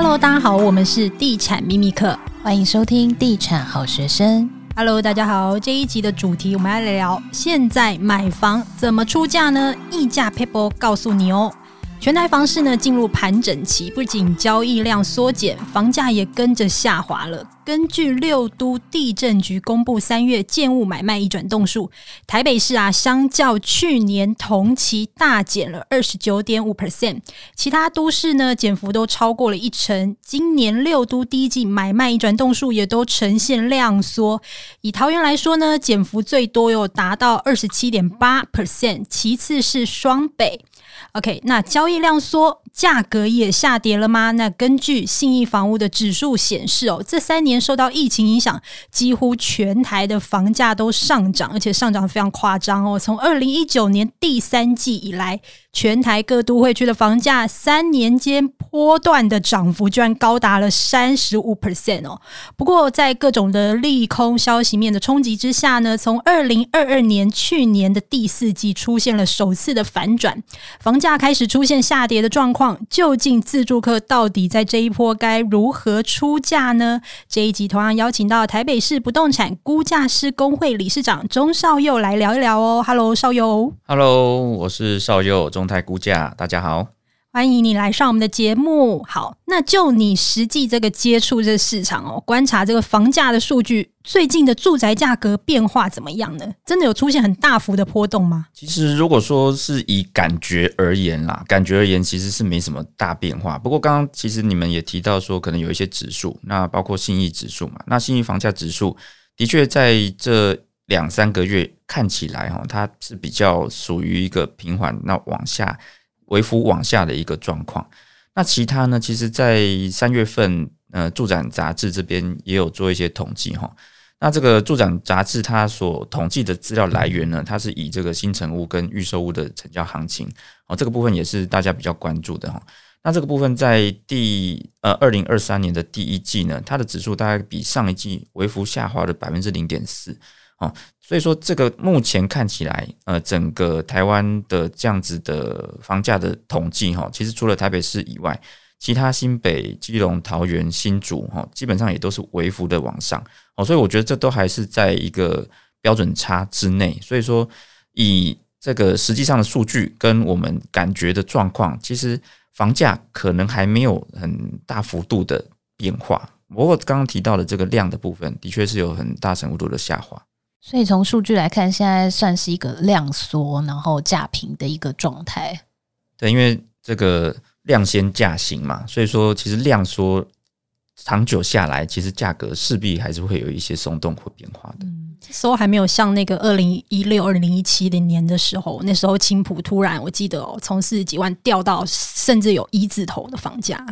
Hello，大家好，我们是地产秘密课，欢迎收听地产好学生。Hello，大家好，这一集的主题我们来聊聊现在买房怎么出价呢？溢价 people 告诉你哦。全台房市呢进入盘整期，不仅交易量缩减，房价也跟着下滑了。根据六都地震局公布三月建物买卖移转动数，台北市啊相较去年同期大减了二十九点五 percent，其他都市呢减幅都超过了一成。今年六都第一季买卖移转动数也都呈现量缩，以桃园来说呢，减幅最多有达到二十七点八 percent，其次是双北。OK，那交易量缩，价格也下跌了吗？那根据信义房屋的指数显示，哦，这三年受到疫情影响，几乎全台的房价都上涨，而且上涨非常夸张哦。从二零一九年第三季以来，全台各都会区的房价三年间波段的涨幅居然高达了三十五 percent 哦。不过，在各种的利空消息面的冲击之下呢，从二零二二年去年的第四季出现了首次的反转，房价开始出现下跌的状况，究竟自助客到底在这一波该如何出价呢？这一集同样邀请到台北市不动产估价师工会理事长钟少佑来聊一聊哦。Hello，少佑。Hello，我是少佑，中泰估价，大家好。欢迎你来上我们的节目。好，那就你实际这个接触这市场哦，观察这个房价的数据，最近的住宅价格变化怎么样呢？真的有出现很大幅的波动吗？其实如果说是以感觉而言啦，感觉而言其实是没什么大变化。不过刚刚其实你们也提到说，可能有一些指数，那包括信义指数嘛，那信义房价指数的确在这两三个月看起来哈，它是比较属于一个平缓，那往下。微幅往下的一个状况，那其他呢？其实，在三月份，呃，住展杂志这边也有做一些统计哈。那这个住展杂志它所统计的资料来源呢，它是以这个新成屋跟预售屋的成交行情哦，这个部分也是大家比较关注的哈。那这个部分在第呃二零二三年的第一季呢，它的指数大概比上一季微幅下滑了百分之零点四。哦，所以说这个目前看起来，呃，整个台湾的这样子的房价的统计，哈，其实除了台北市以外，其他新北、基隆、桃园、新竹，哈，基本上也都是微幅的往上。哦，所以我觉得这都还是在一个标准差之内。所以说，以这个实际上的数据跟我们感觉的状况，其实房价可能还没有很大幅度的变化。不过刚刚提到的这个量的部分，的确是有很大程度的下滑。所以从数据来看，现在算是一个量缩，然后价平的一个状态。对，因为这个量先价行嘛，所以说其实量缩长久下来，其实价格势必还是会有一些松动或变化的。嗯，这时候还没有像那个二零一六、二零一七的年的时候，那时候青浦突然我记得哦，从四十几万掉到甚至有一字头的房价，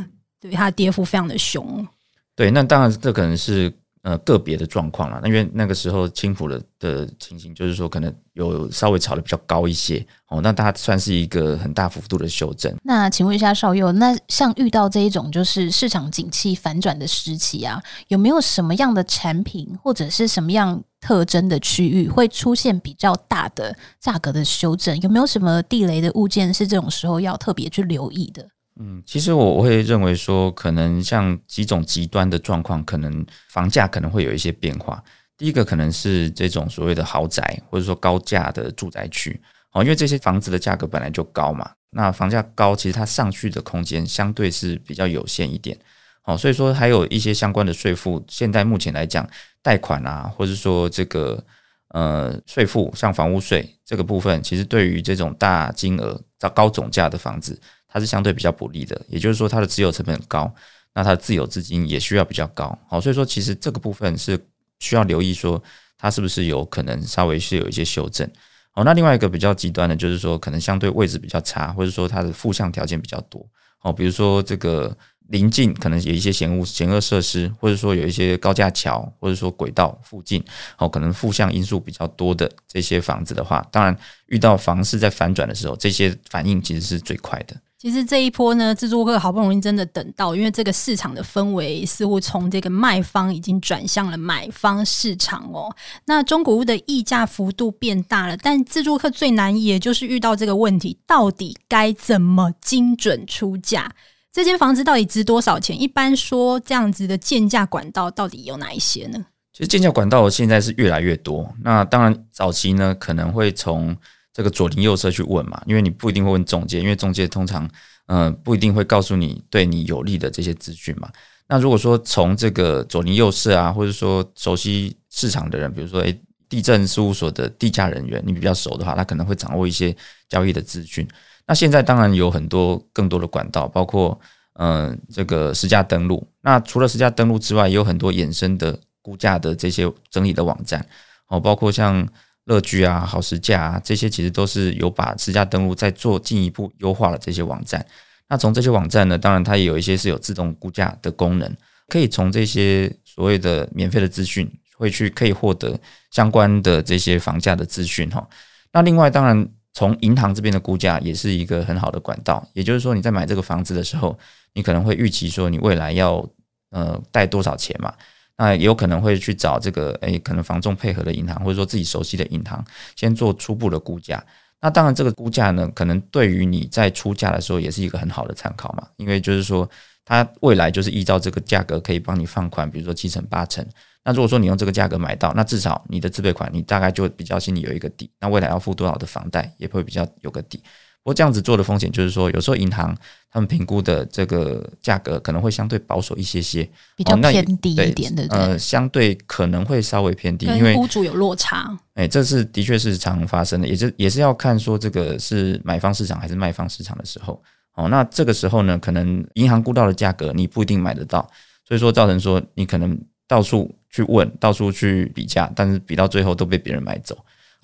对，它的跌幅非常的凶。对，那当然这可能是。呃，个别的状况啦，那因为那个时候青埔的的情形，就是说可能有稍微炒的比较高一些哦，那它算是一个很大幅度的修正。那请问一下少佑，那像遇到这一种就是市场景气反转的时期啊，有没有什么样的产品或者是什么样特征的区域会出现比较大的价格的修正？有没有什么地雷的物件是这种时候要特别去留意的？嗯，其实我会认为说，可能像几种极端的状况，可能房价可能会有一些变化。第一个可能是这种所谓的豪宅，或者说高价的住宅区，哦，因为这些房子的价格本来就高嘛，那房价高，其实它上去的空间相对是比较有限一点，哦，所以说还有一些相关的税负，现在目前来讲，贷款啊，或者说这个呃税负，像房屋税这个部分，其实对于这种大金额、高总价的房子。它是相对比较不利的，也就是说，它的持有成本高，那它的自有资金也需要比较高，好，所以说其实这个部分是需要留意，说它是不是有可能稍微是有一些修正，好，那另外一个比较极端的，就是说可能相对位置比较差，或者说它的负向条件比较多，哦，比如说这个临近可能有一些嫌恶嫌恶设施，或者说有一些高架桥，或者说轨道附近，哦，可能负向因素比较多的这些房子的话，当然遇到房市在反转的时候，这些反应其实是最快的。其实这一波呢，自助客好不容易真的等到，因为这个市场的氛围似乎从这个卖方已经转向了买方市场哦。那中古屋的溢价幅度变大了，但自助客最难也就是遇到这个问题，到底该怎么精准出价？这间房子到底值多少钱？一般说这样子的建价管道到底有哪一些呢？其实建价管道现在是越来越多。那当然早期呢，可能会从这个左邻右舍去问嘛，因为你不一定会问中介，因为中介通常嗯、不一定会告诉你对你有利的这些资讯嘛。那如果说从这个左邻右舍啊，或者说熟悉市场的人，比如说诶地政事务所的地价人员，你比较熟的话，他可能会掌握一些交易的资讯。那现在当然有很多更多的管道，包括嗯、这个实价登录。那除了实价登录之外，也有很多衍生的估价的这些整理的网站哦，包括像乐居啊、好时价啊这些，其实都是有把实价登录再做进一步优化了这些网站。那从这些网站呢，当然它也有一些是有自动估价的功能，可以从这些所谓的免费的资讯，会去可以获得相关的这些房价的资讯哈。那另外当然。从银行这边的估价也是一个很好的管道，也就是说你在买这个房子的时候，你可能会预期说你未来要呃贷多少钱嘛，那也有可能会去找这个诶可能房仲配合的银行，或者说自己熟悉的银行，先做初步的估价。那当然这个估价呢，可能对于你在出价的时候也是一个很好的参考嘛，因为就是说它未来就是依照这个价格可以帮你放款，比如说七成八成。那如果说你用这个价格买到，那至少你的自备款你大概就比较心里有一个底。那未来要付多少的房贷也会比较有个底。不过这样子做的风险就是说，有时候银行他们评估的这个价格可能会相对保守一些些，比较偏低一点的，呃，相对可能会稍微偏低，因为屋主有落差。哎，这是的确是常发生的，也是也是要看说这个是买方市场还是卖方市场的时候。哦，那这个时候呢，可能银行估到的价格你不一定买得到，所以说造成说你可能到处。去问，到处去比价，但是比到最后都被别人买走。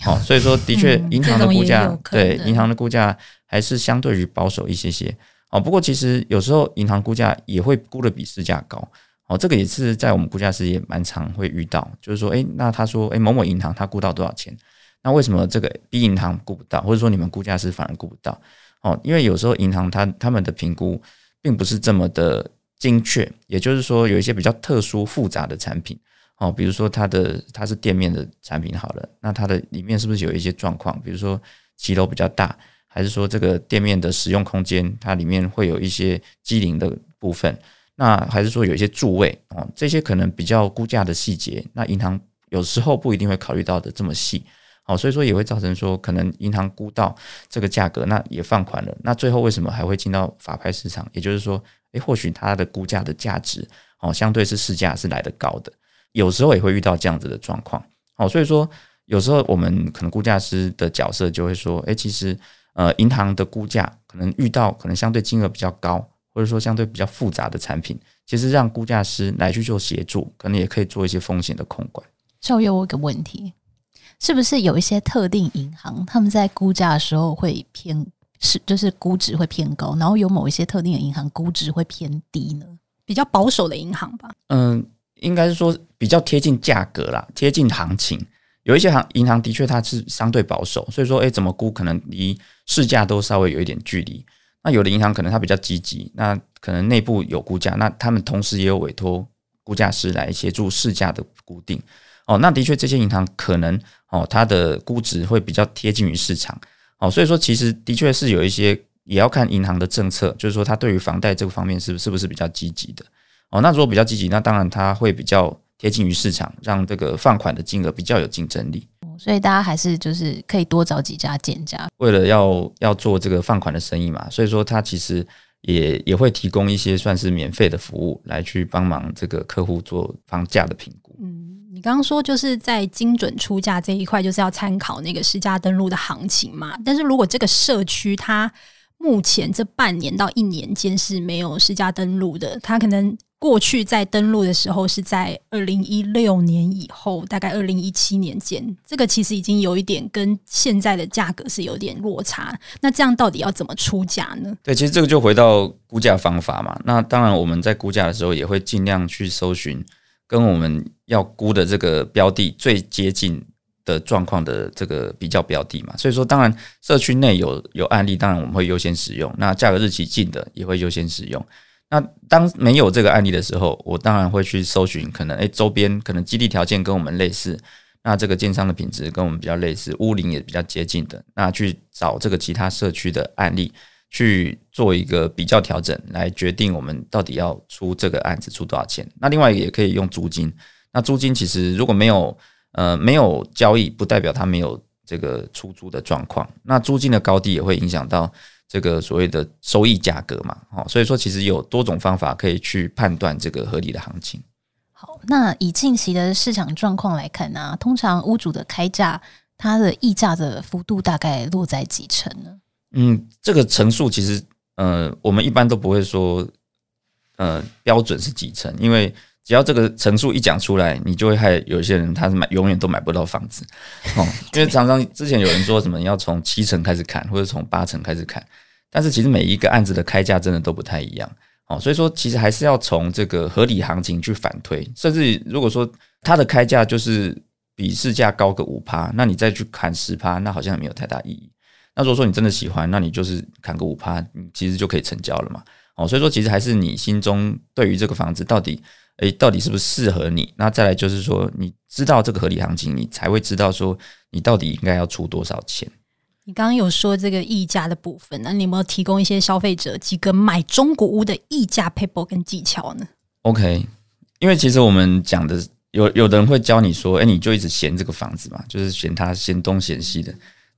好，所以说的确，银行的估价、嗯、对银行的估价还是相对于保守一些些。哦，不过其实有时候银行估价也会估的比市价高。哦，这个也是在我们估价师也蛮常会遇到，就是说，诶，那他说，诶，某某银行他估到多少钱？那为什么这个 B 银行估不到，或者说你们估价师反而估不到？哦，因为有时候银行他他们的评估并不是这么的精确，也就是说有一些比较特殊复杂的产品。哦，比如说它的它是店面的产品好了，那它的里面是不是有一些状况？比如说骑楼比较大，还是说这个店面的使用空间它里面会有一些机灵的部分？那还是说有一些柱位哦，这些可能比较估价的细节，那银行有时候不一定会考虑到的这么细。哦，所以说也会造成说可能银行估到这个价格，那也放款了，那最后为什么还会进到法拍市场？也就是说，诶，或许它的估价的价值哦，相对是市价是来得高的。有时候也会遇到这样子的状况，好，所以说有时候我们可能估价师的角色就会说，诶，其实呃，银行的估价可能遇到可能相对金额比较高，或者说相对比较复杂的产品，其实让估价师来去做协助，可能也可以做一些风险的控管。稍微有我一个问题，是不是有一些特定银行他们在估价的时候会偏是就是估值会偏高，然后有某一些特定的银行估值会偏低呢？比较保守的银行吧？嗯。应该是说比较贴近价格啦，贴近行情。有一些行银行的确它是相对保守，所以说诶，怎么估可能离市价都稍微有一点距离。那有的银行可能它比较积极，那可能内部有估价，那他们同时也有委托估价师来协助市价的固定。哦，那的确这些银行可能哦，它的估值会比较贴近于市场。哦，所以说其实的确是有一些也要看银行的政策，就是说它对于房贷这个方面是不是不是比较积极的。哦，那如果比较积极，那当然它会比较贴近于市场，让这个放款的金额比较有竞争力。所以大家还是就是可以多找几家店家，为了要要做这个放款的生意嘛，所以说它其实也也会提供一些算是免费的服务，来去帮忙这个客户做房价的评估。嗯，你刚刚说就是在精准出价这一块，就是要参考那个实价登录的行情嘛。但是如果这个社区它目前这半年到一年间是没有实价登录的，它可能。过去在登录的时候是在二零一六年以后，大概二零一七年间，这个其实已经有一点跟现在的价格是有点落差。那这样到底要怎么出价呢？对，其实这个就回到估价方法嘛。那当然我们在估价的时候也会尽量去搜寻跟我们要估的这个标的最接近的状况的这个比较标的嘛。所以说，当然社区内有有案例，当然我们会优先使用。那价格日期近的也会优先使用。那当没有这个案例的时候，我当然会去搜寻，可能诶周边可能基地条件跟我们类似，那这个建商的品质跟我们比较类似，屋龄也比较接近的，那去找这个其他社区的案例，去做一个比较调整，来决定我们到底要出这个案子出多少钱。那另外也可以用租金。那租金其实如果没有呃没有交易，不代表它没有这个出租的状况。那租金的高低也会影响到这个所谓的收益价格嘛。哦，所以说其实有多种方法可以去判断这个合理的行情。好，那以近期的市场状况来看呢、啊，通常屋主的开价，它的溢价的幅度大概落在几成呢？嗯，这个成数其实，呃，我们一般都不会说，呃，标准是几成，因为只要这个成数一讲出来，你就会害有些人他是买永远都买不到房子哦，因为常常之前有人说什么要从七成开始砍，或者从八成开始砍，但是其实每一个案子的开价真的都不太一样哦，所以说其实还是要从这个合理行情去反推，甚至如果说它的开价就是比市价高个五趴，那你再去砍十趴，那好像也没有太大意义。那如果说你真的喜欢，那你就是砍个五趴，你其实就可以成交了嘛。哦，所以说其实还是你心中对于这个房子到底，诶，到底是不是适合你？那再来就是说，你知道这个合理行情，你才会知道说你到底应该要出多少钱。你刚刚有说这个溢价的部分，那你有没有提供一些消费者几个买中古屋的溢价 paper 跟技巧呢？OK，因为其实我们讲的有有的人会教你说，诶，你就一直嫌这个房子嘛，就是嫌它嫌东嫌西的。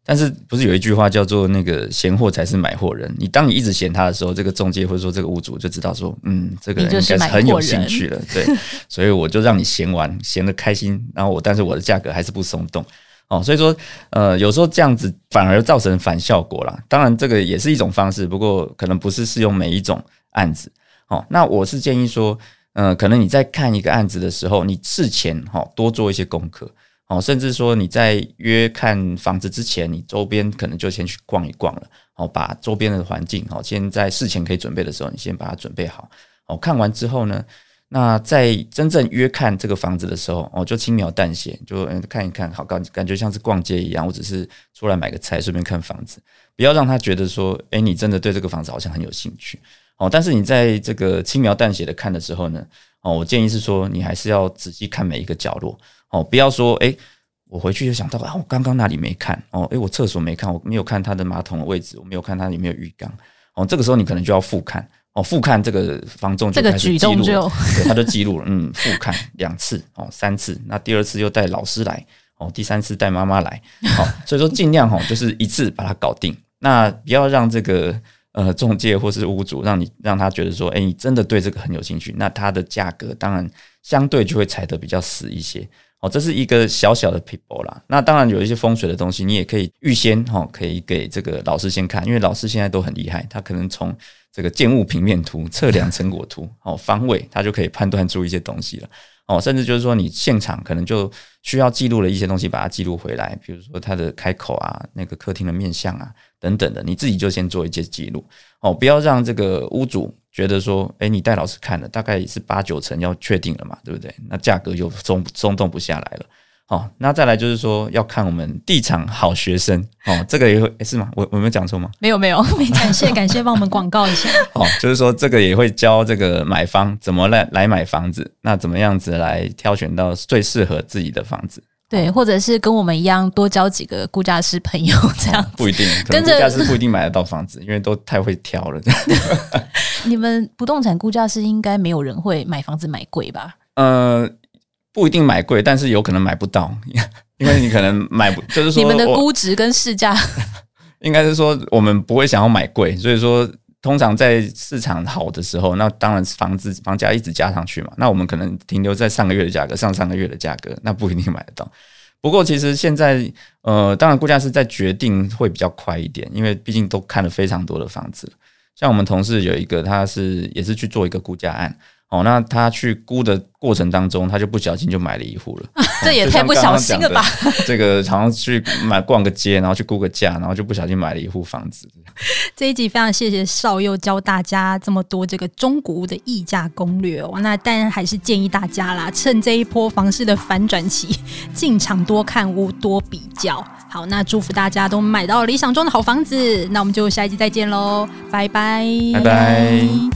但是不是有一句话叫做“那个嫌货才是买货人”？你当你一直嫌他的时候，这个中介或者说这个屋主就知道说，嗯，这个人应该是很有兴趣了，对，所以我就让你嫌完，嫌得开心，然后我但是我的价格还是不松动哦，所以说呃，有时候这样子反而造成反效果啦。当然这个也是一种方式，不过可能不是适用每一种案子哦。那我是建议说，呃，可能你在看一个案子的时候，你事前哈多做一些功课。哦，甚至说你在约看房子之前，你周边可能就先去逛一逛了。哦，把周边的环境，哦，先在事前可以准备的时候，你先把它准备好。哦，看完之后呢，那在真正约看这个房子的时候，哦，就轻描淡写，就看一看，好感感觉像是逛街一样，我只是出来买个菜，顺便看房子，不要让他觉得说，诶，你真的对这个房子好像很有兴趣。哦，但是你在这个轻描淡写的看的时候呢，哦，我建议是说，你还是要仔细看每一个角落。哦，不要说，哎，我回去就想到啊，我刚刚那里没看？哦，哎，我厕所没看，我没有看它的马桶的位置，我没有看它有没有浴缸。哦，这个时候你可能就要复看。哦，复看这个房仲就开始记录，这个举动就对，他就记录了。嗯，复看两次，哦，三次，那第二次又带老师来，哦，第三次带妈妈来。好，所以说尽量哈，就是一次把它搞定。那不要让这个呃中介或是屋主让你让他觉得说，哎，你真的对这个很有兴趣，那它的价格当然相对就会踩得比较死一些。哦，这是一个小小的 people 啦。那当然有一些风水的东西，你也可以预先哈，可以给这个老师先看，因为老师现在都很厉害，他可能从这个建物平面图、测量成果图、哦方位，他就可以判断出一些东西了。哦，甚至就是说你现场可能就需要记录了一些东西，把它记录回来，比如说它的开口啊，那个客厅的面向啊等等的，你自己就先做一些记录。哦，不要让这个屋主。觉得说，哎，你带老师看了，大概是八九成要确定了嘛，对不对？那价格就松松动不下来了。好，那再来就是说，要看我们地产好学生哦，这个也会诶是吗？我我没有讲错吗？没有没有，感谢感谢，帮我们广告一下。哦，就是说这个也会教这个买方怎么来来买房子，那怎么样子来挑选到最适合自己的房子。对，或者是跟我们一样多交几个估价师朋友这样，不一定，跟估价师不一定买得到房子，因为都太会挑了。你们不动产估价师应该没有人会买房子买贵吧？呃，不一定买贵，但是有可能买不到，因为你可能买不，就是说你们的估值跟市价，应该是说我们不会想要买贵，所以说通常在市场好的时候，那当然房子房价一直加上去嘛，那我们可能停留在上个月的价格，上上个月的价格，那不一定买得到。不过其实现在，呃，当然估价是在决定会比较快一点，因为毕竟都看了非常多的房子。像我们同事有一个，他是也是去做一个估价案。哦，那他去估的过程当中，他就不小心就买了一户了，啊，这也太不小心了吧？这个好像去买逛个街，然后去估个价，然后就不小心买了一户房子。这一集非常谢谢少佑教大家这么多这个中古屋的议价攻略哦。那当然还是建议大家啦，趁这一波房市的反转期，进场多看屋，多比较。好，那祝福大家都买到理想中的好房子。那我们就下一集再见喽，拜拜，拜拜。